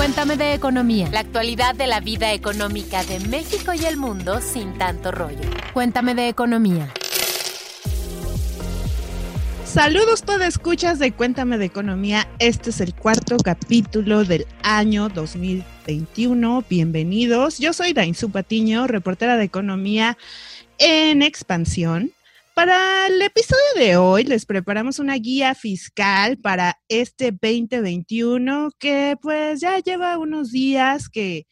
Cuéntame de economía. La actualidad de la vida económica de México y el mundo sin tanto rollo. Cuéntame de economía. Saludos todas escuchas de Cuéntame de Economía. Este es el cuarto capítulo del año 2021. Bienvenidos. Yo soy Dainzu Patiño, reportera de economía en expansión. Para el episodio de hoy les preparamos una guía fiscal para este 2021 que pues ya lleva unos días que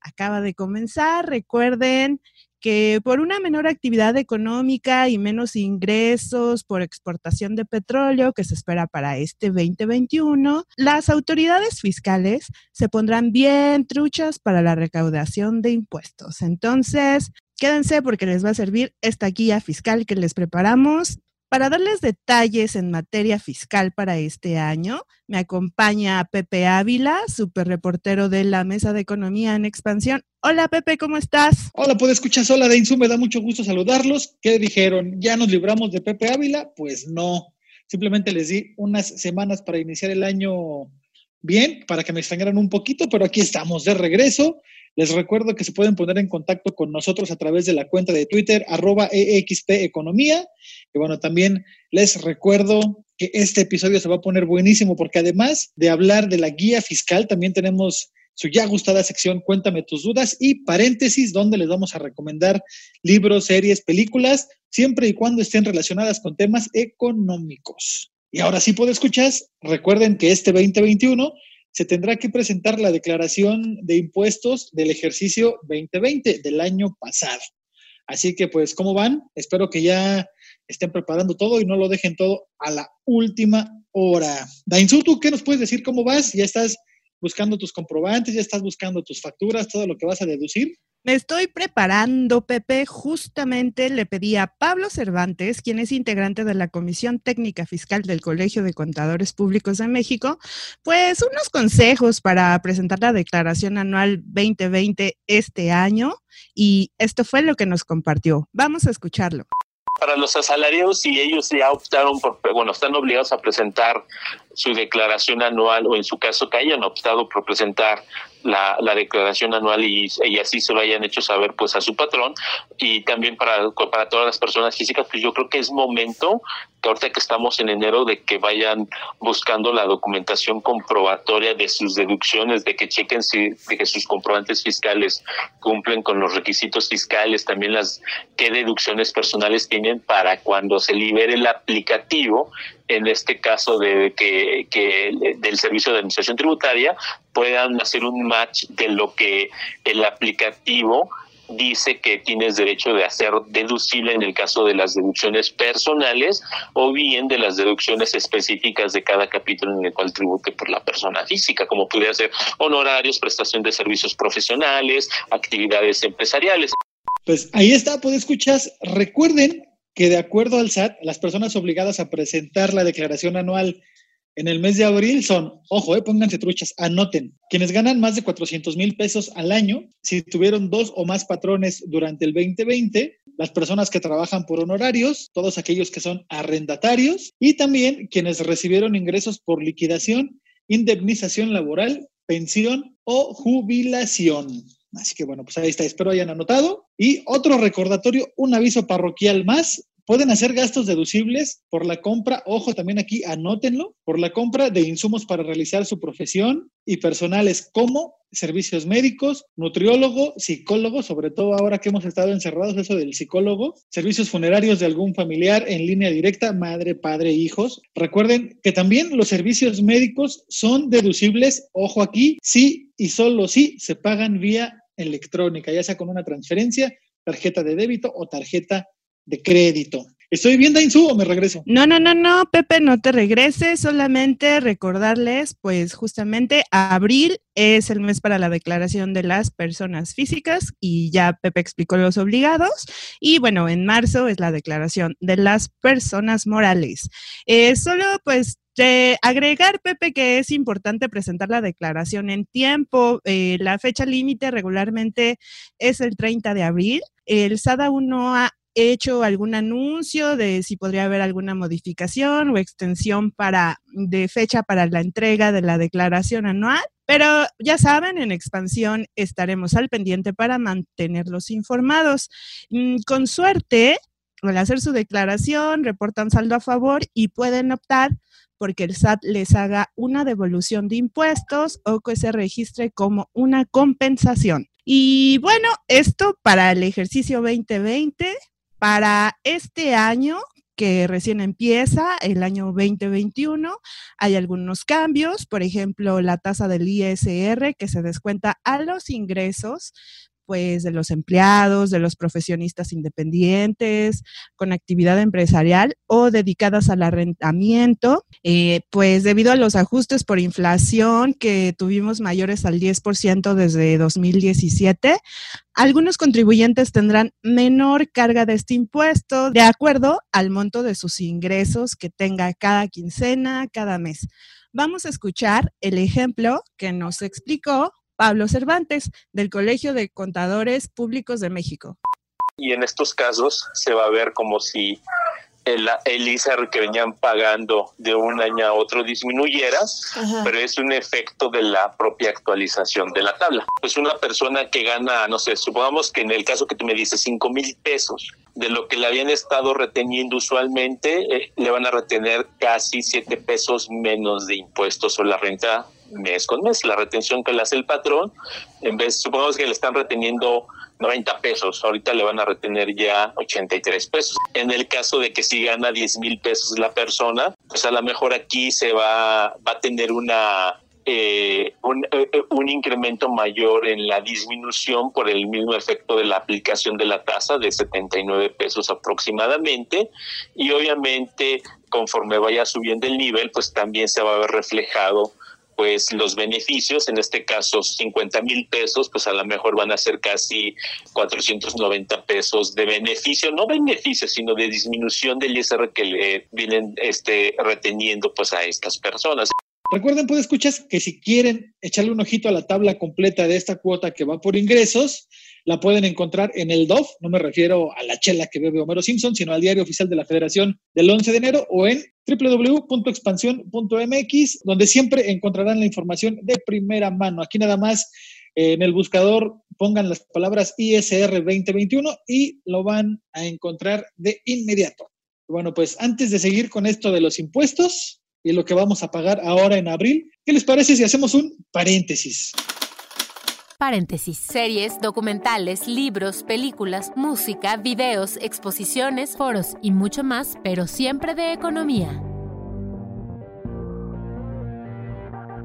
acaba de comenzar. Recuerden que por una menor actividad económica y menos ingresos por exportación de petróleo que se espera para este 2021, las autoridades fiscales se pondrán bien truchas para la recaudación de impuestos. Entonces, Quédense porque les va a servir esta guía fiscal que les preparamos. Para darles detalles en materia fiscal para este año, me acompaña Pepe Ávila, super reportero de la Mesa de Economía en Expansión. Hola Pepe, ¿cómo estás? Hola, ¿puedes escuchar sola de Insu? Me da mucho gusto saludarlos. ¿Qué dijeron? ¿Ya nos libramos de Pepe Ávila? Pues no. Simplemente les di unas semanas para iniciar el año bien, para que me extrañaran un poquito, pero aquí estamos de regreso les recuerdo que se pueden poner en contacto con nosotros a través de la cuenta de Twitter, arroba EXP Economía. Y bueno, también les recuerdo que este episodio se va a poner buenísimo porque además de hablar de la guía fiscal, también tenemos su ya gustada sección Cuéntame tus dudas y paréntesis donde les vamos a recomendar libros, series, películas, siempre y cuando estén relacionadas con temas económicos. Y ahora sí puedo escuchar, recuerden que este 2021 se tendrá que presentar la declaración de impuestos del ejercicio 2020 del año pasado. Así que, pues, ¿cómo van? Espero que ya estén preparando todo y no lo dejen todo a la última hora. Dainzu, ¿tú qué nos puedes decir? ¿Cómo vas? ¿Ya estás buscando tus comprobantes? ¿Ya estás buscando tus facturas? ¿Todo lo que vas a deducir? Me estoy preparando, Pepe. Justamente le pedí a Pablo Cervantes, quien es integrante de la Comisión Técnica Fiscal del Colegio de Contadores Públicos de México, pues unos consejos para presentar la declaración anual 2020 este año. Y esto fue lo que nos compartió. Vamos a escucharlo para los asalariados, si ellos ya optaron por, bueno, están obligados a presentar su declaración anual o en su caso que hayan optado por presentar la, la declaración anual y, así se lo hayan hecho saber pues a su patrón. Y también para, para todas las personas físicas, pues yo creo que es momento ahorita que estamos en enero de que vayan buscando la documentación comprobatoria de sus deducciones, de que chequen si de que sus comprobantes fiscales cumplen con los requisitos fiscales, también las qué deducciones personales tienen para cuando se libere el aplicativo en este caso de que, que, del servicio de administración tributaria puedan hacer un match de lo que el aplicativo dice que tienes derecho de hacer deducible en el caso de las deducciones personales o bien de las deducciones específicas de cada capítulo en el cual tribute por la persona física, como pudiera ser honorarios, prestación de servicios profesionales, actividades empresariales. Pues ahí está, pues escuchas. Recuerden que de acuerdo al SAT, las personas obligadas a presentar la declaración anual en el mes de abril son, ojo, eh, pónganse truchas, anoten, quienes ganan más de 400 mil pesos al año, si tuvieron dos o más patrones durante el 2020, las personas que trabajan por honorarios, todos aquellos que son arrendatarios y también quienes recibieron ingresos por liquidación, indemnización laboral, pensión o jubilación. Así que bueno, pues ahí está, espero hayan anotado. Y otro recordatorio, un aviso parroquial más. Pueden hacer gastos deducibles por la compra, ojo también aquí, anótenlo, por la compra de insumos para realizar su profesión y personales como servicios médicos, nutriólogo, psicólogo, sobre todo ahora que hemos estado encerrados, eso del psicólogo, servicios funerarios de algún familiar en línea directa, madre, padre, hijos. Recuerden que también los servicios médicos son deducibles, ojo aquí, sí y solo si se pagan vía electrónica, ya sea con una transferencia, tarjeta de débito o tarjeta de crédito. ¿Estoy bien, Dainzu, o me regreso? No, no, no, no, Pepe, no te regreses. Solamente recordarles, pues justamente abril es el mes para la declaración de las personas físicas y ya Pepe explicó los obligados. Y bueno, en marzo es la declaración de las personas morales. Eh, solo pues de agregar, Pepe, que es importante presentar la declaración en tiempo. Eh, la fecha límite regularmente es el 30 de abril. El SADA 1 ha hecho algún anuncio de si podría haber alguna modificación o extensión para de fecha para la entrega de la declaración anual, Pero ya saben, en expansión estaremos al pendiente para mantenerlos informados. Mm, con suerte, al hacer su declaración, reportan saldo a favor y pueden optar porque el SAT les haga una devolución de impuestos o que se registre como una compensación. Y bueno, esto para el ejercicio 2020, para este año que recién empieza, el año 2021, hay algunos cambios, por ejemplo, la tasa del ISR que se descuenta a los ingresos pues de los empleados, de los profesionistas independientes, con actividad empresarial o dedicadas al arrendamiento, eh, pues debido a los ajustes por inflación que tuvimos mayores al 10% desde 2017, algunos contribuyentes tendrán menor carga de este impuesto de acuerdo al monto de sus ingresos que tenga cada quincena, cada mes. Vamos a escuchar el ejemplo que nos explicó Pablo Cervantes, del Colegio de Contadores Públicos de México. Y en estos casos se va a ver como si el, el ISR que venían pagando de un año a otro disminuyera, pero es un efecto de la propia actualización de la tabla. Pues una persona que gana, no sé, supongamos que en el caso que tú me dices, 5 mil pesos, de lo que le habían estado reteniendo usualmente, eh, le van a retener casi 7 pesos menos de impuestos o la renta mes con mes. La retención que le hace el patrón, en vez, supongamos que le están reteniendo 90 pesos, ahorita le van a retener ya 83 pesos. En el caso de que si gana 10 mil pesos la persona, pues a lo mejor aquí se va, va a tener una eh, un, eh, un, incremento mayor en la disminución por el mismo efecto de la aplicación de la tasa de 79 pesos aproximadamente y obviamente conforme vaya subiendo el nivel pues también se va a ver reflejado pues los beneficios, en este caso 50 mil pesos, pues a lo mejor van a ser casi 490 pesos de beneficio, no beneficio, sino de disminución del ISR que le vienen este, reteniendo pues a estas personas. Recuerden, pues escuchas que si quieren echarle un ojito a la tabla completa de esta cuota que va por ingresos, la pueden encontrar en el DOF, no me refiero a la chela que bebe Homero Simpson, sino al diario oficial de la Federación del 11 de enero o en www.expansión.mx, donde siempre encontrarán la información de primera mano. Aquí nada más eh, en el buscador pongan las palabras ISR 2021 y lo van a encontrar de inmediato. Bueno, pues antes de seguir con esto de los impuestos y lo que vamos a pagar ahora en abril, ¿qué les parece si hacemos un paréntesis? Paréntesis. Series, documentales, libros, películas, música, videos, exposiciones, foros y mucho más, pero siempre de economía.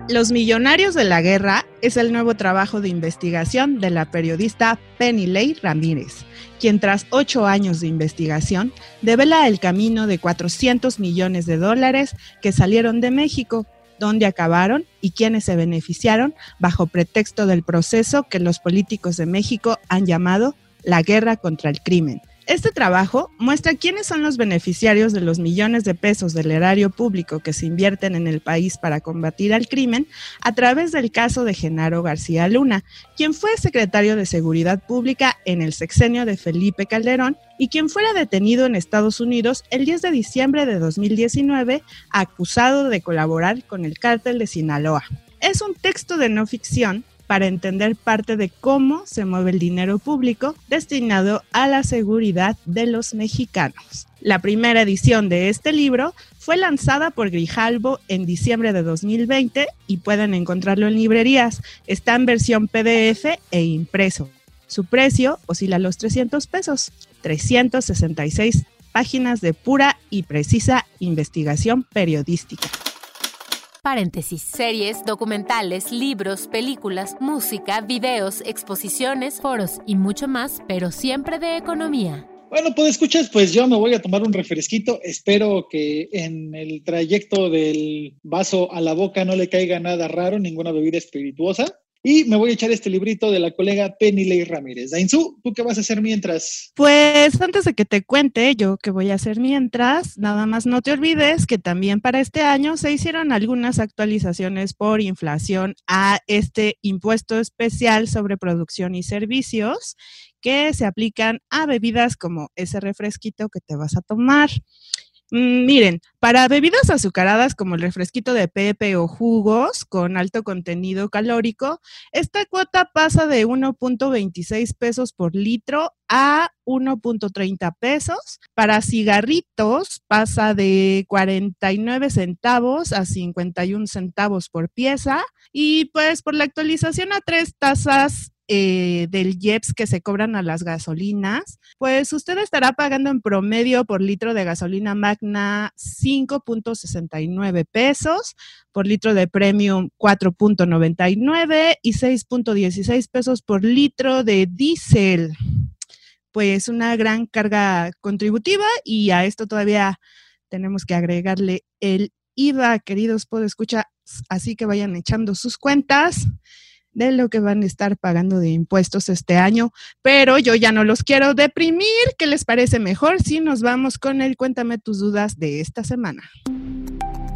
Los Millonarios de la Guerra es el nuevo trabajo de investigación de la periodista Penny Ley Ramírez, quien tras ocho años de investigación devela el camino de 400 millones de dólares que salieron de México dónde acabaron y quiénes se beneficiaron bajo pretexto del proceso que los políticos de México han llamado la guerra contra el crimen. Este trabajo muestra quiénes son los beneficiarios de los millones de pesos del erario público que se invierten en el país para combatir al crimen a través del caso de Genaro García Luna, quien fue secretario de Seguridad Pública en el sexenio de Felipe Calderón y quien fuera detenido en Estados Unidos el 10 de diciembre de 2019 acusado de colaborar con el cártel de Sinaloa. Es un texto de no ficción para entender parte de cómo se mueve el dinero público destinado a la seguridad de los mexicanos. La primera edición de este libro fue lanzada por Grijalbo en diciembre de 2020 y pueden encontrarlo en librerías. Está en versión PDF e impreso. Su precio oscila a los 300 pesos, 366 páginas de pura y precisa investigación periodística paréntesis, series, documentales, libros, películas, música, videos, exposiciones, foros y mucho más, pero siempre de economía. Bueno, pues escuchas, pues yo me voy a tomar un refresquito. Espero que en el trayecto del vaso a la boca no le caiga nada raro, ninguna bebida espirituosa. Y me voy a echar este librito de la colega Penny Ley Ramírez. Dainzú, ¿tú qué vas a hacer mientras? Pues antes de que te cuente yo qué voy a hacer mientras, nada más no te olvides que también para este año se hicieron algunas actualizaciones por inflación a este impuesto especial sobre producción y servicios que se aplican a bebidas como ese refresquito que te vas a tomar. Mm, miren, Para bebidas azucaradas como el refresquito de Pepe o jugos con alto contenido calórico, esta cuota pasa de 1.26 pesos por litro a 1.30 pesos. Para cigarritos pasa de 49 centavos a 51 centavos por pieza. Y pues por la actualización a tres tasas eh, del IEPS que se cobran a las gasolinas, pues usted estará pagando en promedio por litro de gasolina magna 5.69 pesos, por litro de premium 4.99 y 6.16 pesos por litro de diésel. Pues una gran carga contributiva y a esto todavía tenemos que agregarle el IVA, queridos escuchar así que vayan echando sus cuentas de lo que van a estar pagando de impuestos este año, pero yo ya no los quiero deprimir. ¿Qué les parece mejor si nos vamos con el Cuéntame tus dudas de esta semana?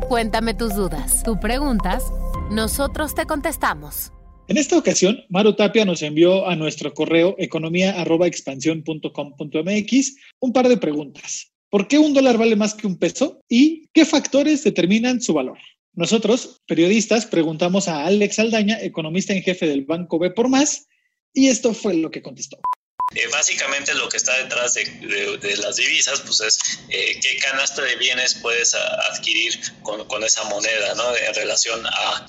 Cuéntame tus dudas. Tú preguntas, nosotros te contestamos. En esta ocasión, Maru Tapia nos envió a nuestro correo economía.expansión.com.mx un par de preguntas. ¿Por qué un dólar vale más que un peso? ¿Y qué factores determinan su valor? Nosotros, periodistas, preguntamos a Alex Aldaña, economista en jefe del Banco B por Más, y esto fue lo que contestó. Eh, básicamente lo que está detrás de, las divisas, pues es eh, qué canasta de bienes puedes adquirir con, esa moneda, ¿no? En relación a,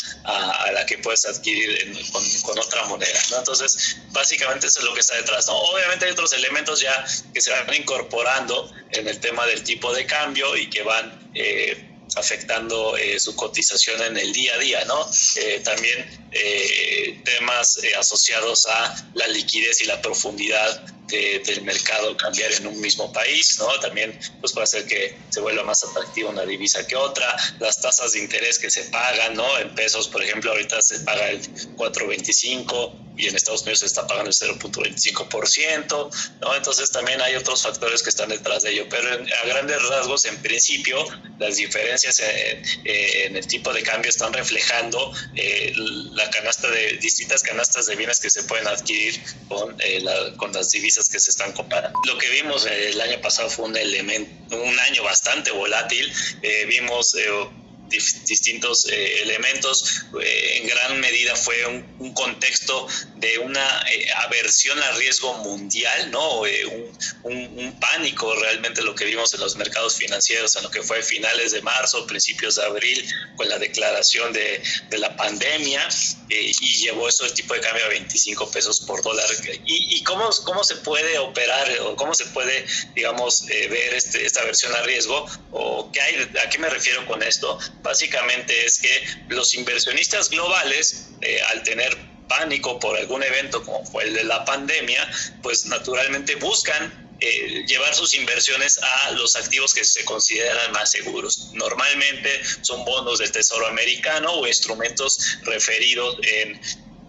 la que puedes adquirir con, otra moneda, ¿no? Entonces, básicamente eso es lo que está detrás. Obviamente hay otros elementos ya que se van incorporando en el tema del tipo de cambio y que van... Eh, afectando eh, su cotización en el día a día, ¿no? Eh, también eh, temas asociados a la liquidez y la profundidad del mercado cambiar en un mismo país, ¿no? También pues puede hacer que se vuelva más atractiva una divisa que otra, las tasas de interés que se pagan, ¿no? En pesos, por ejemplo, ahorita se paga el 4.25 y en Estados Unidos se está pagando el 0.25%, ¿no? Entonces también hay otros factores que están detrás de ello, pero a grandes rasgos, en principio, las diferencias en, el tipo de cambio están reflejando eh, la canasta de distintas canastas de bienes que se pueden adquirir con, eh, con las divisas que se están comparando. Lo que vimos el año pasado fue un elemento, un año bastante volátil. Eh, vimos eh, distintos eh, elementos. Eh, en gran medida fue un, contexto de una eh, aversión al riesgo mundial, ¿no? Un, un, pánico realmente lo que vimos en los mercados financieros en lo que fue finales de marzo, principios de abril, con la declaración de, de la pandemia y llevó eso el tipo de cambio a 25 pesos por dólar. ¿Y, y cómo, cómo se puede operar o cómo se puede, digamos, ver este, esta aversión al riesgo? ¿O qué hay, a qué me refiero con esto? básicamente es que los inversionistas globales, eh, al tener pánico por algún evento como fue el de la pandemia, pues naturalmente buscan eh, llevar sus inversiones a los activos que se consideran más seguros. Normalmente son bonos del Tesoro americano o instrumentos referidos en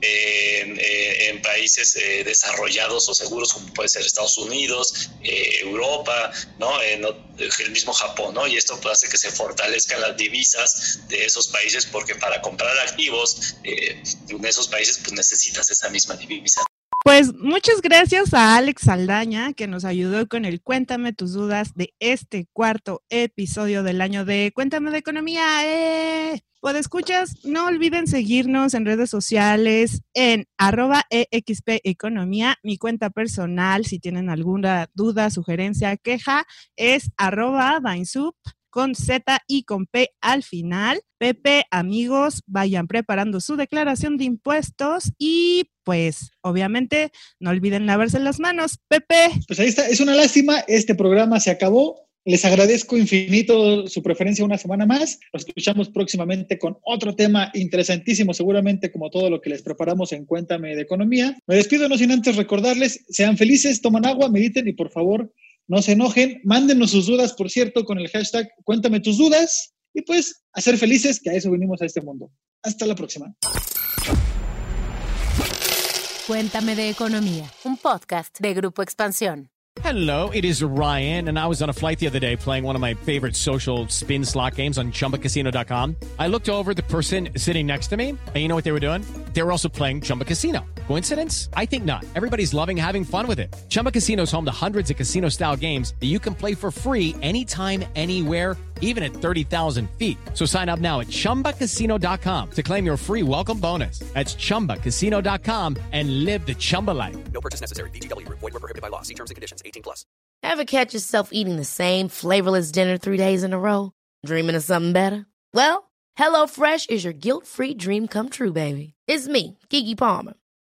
eh, en, países eh, desarrollados o seguros como puede ser Estados Unidos, eh, Europa, ¿no? el mismo Japón, ¿no? Y esto hace que se fortalezcan las divisas de esos países porque para comprar activos en esos países pues necesitas esa misma divisa. Pues muchas gracias a Alex Saldaña que nos ayudó con el Cuéntame tus dudas de este cuarto episodio del año de Cuéntame de Economía. ¡Eh! Pues escuchas, no olviden seguirnos en redes sociales en arroba EXP Economía. Mi cuenta personal, si tienen alguna duda, sugerencia, queja, es arroba con Z y con P al final. Pepe, amigos, vayan preparando su declaración de impuestos y pues obviamente no olviden lavarse las manos. Pepe. Pues ahí está, es una lástima, este programa se acabó. Les agradezco infinito su preferencia una semana más. Nos escuchamos próximamente con otro tema interesantísimo, seguramente como todo lo que les preparamos en Cuéntame de Economía. Me despido no sin antes recordarles, sean felices, toman agua, mediten y por favor no se enojen. Mándenos sus dudas, por cierto, con el hashtag Cuéntame tus dudas y pues a ser felices, que a eso venimos a este mundo. Hasta la próxima. Cuéntame de Economía, un podcast de Grupo Expansión. Hello, it is Ryan, and I was on a flight the other day playing one of my favorite social spin slot games on chumbacasino.com. I looked over the person sitting next to me, and you know what they were doing? They were also playing Chumba Casino. Coincidence? I think not. Everybody's loving having fun with it. Chumba Casino's home to hundreds of casino style games that you can play for free anytime, anywhere, even at 30,000 feet. So sign up now at chumbacasino.com to claim your free welcome bonus. That's chumbacasino.com and live the Chumba life. No purchase necessary. VGW, void, were prohibited by law. See terms and conditions 18 plus. Ever catch yourself eating the same flavorless dinner three days in a row? Dreaming of something better? Well, HelloFresh is your guilt free dream come true, baby. It's me, Kiki Palmer.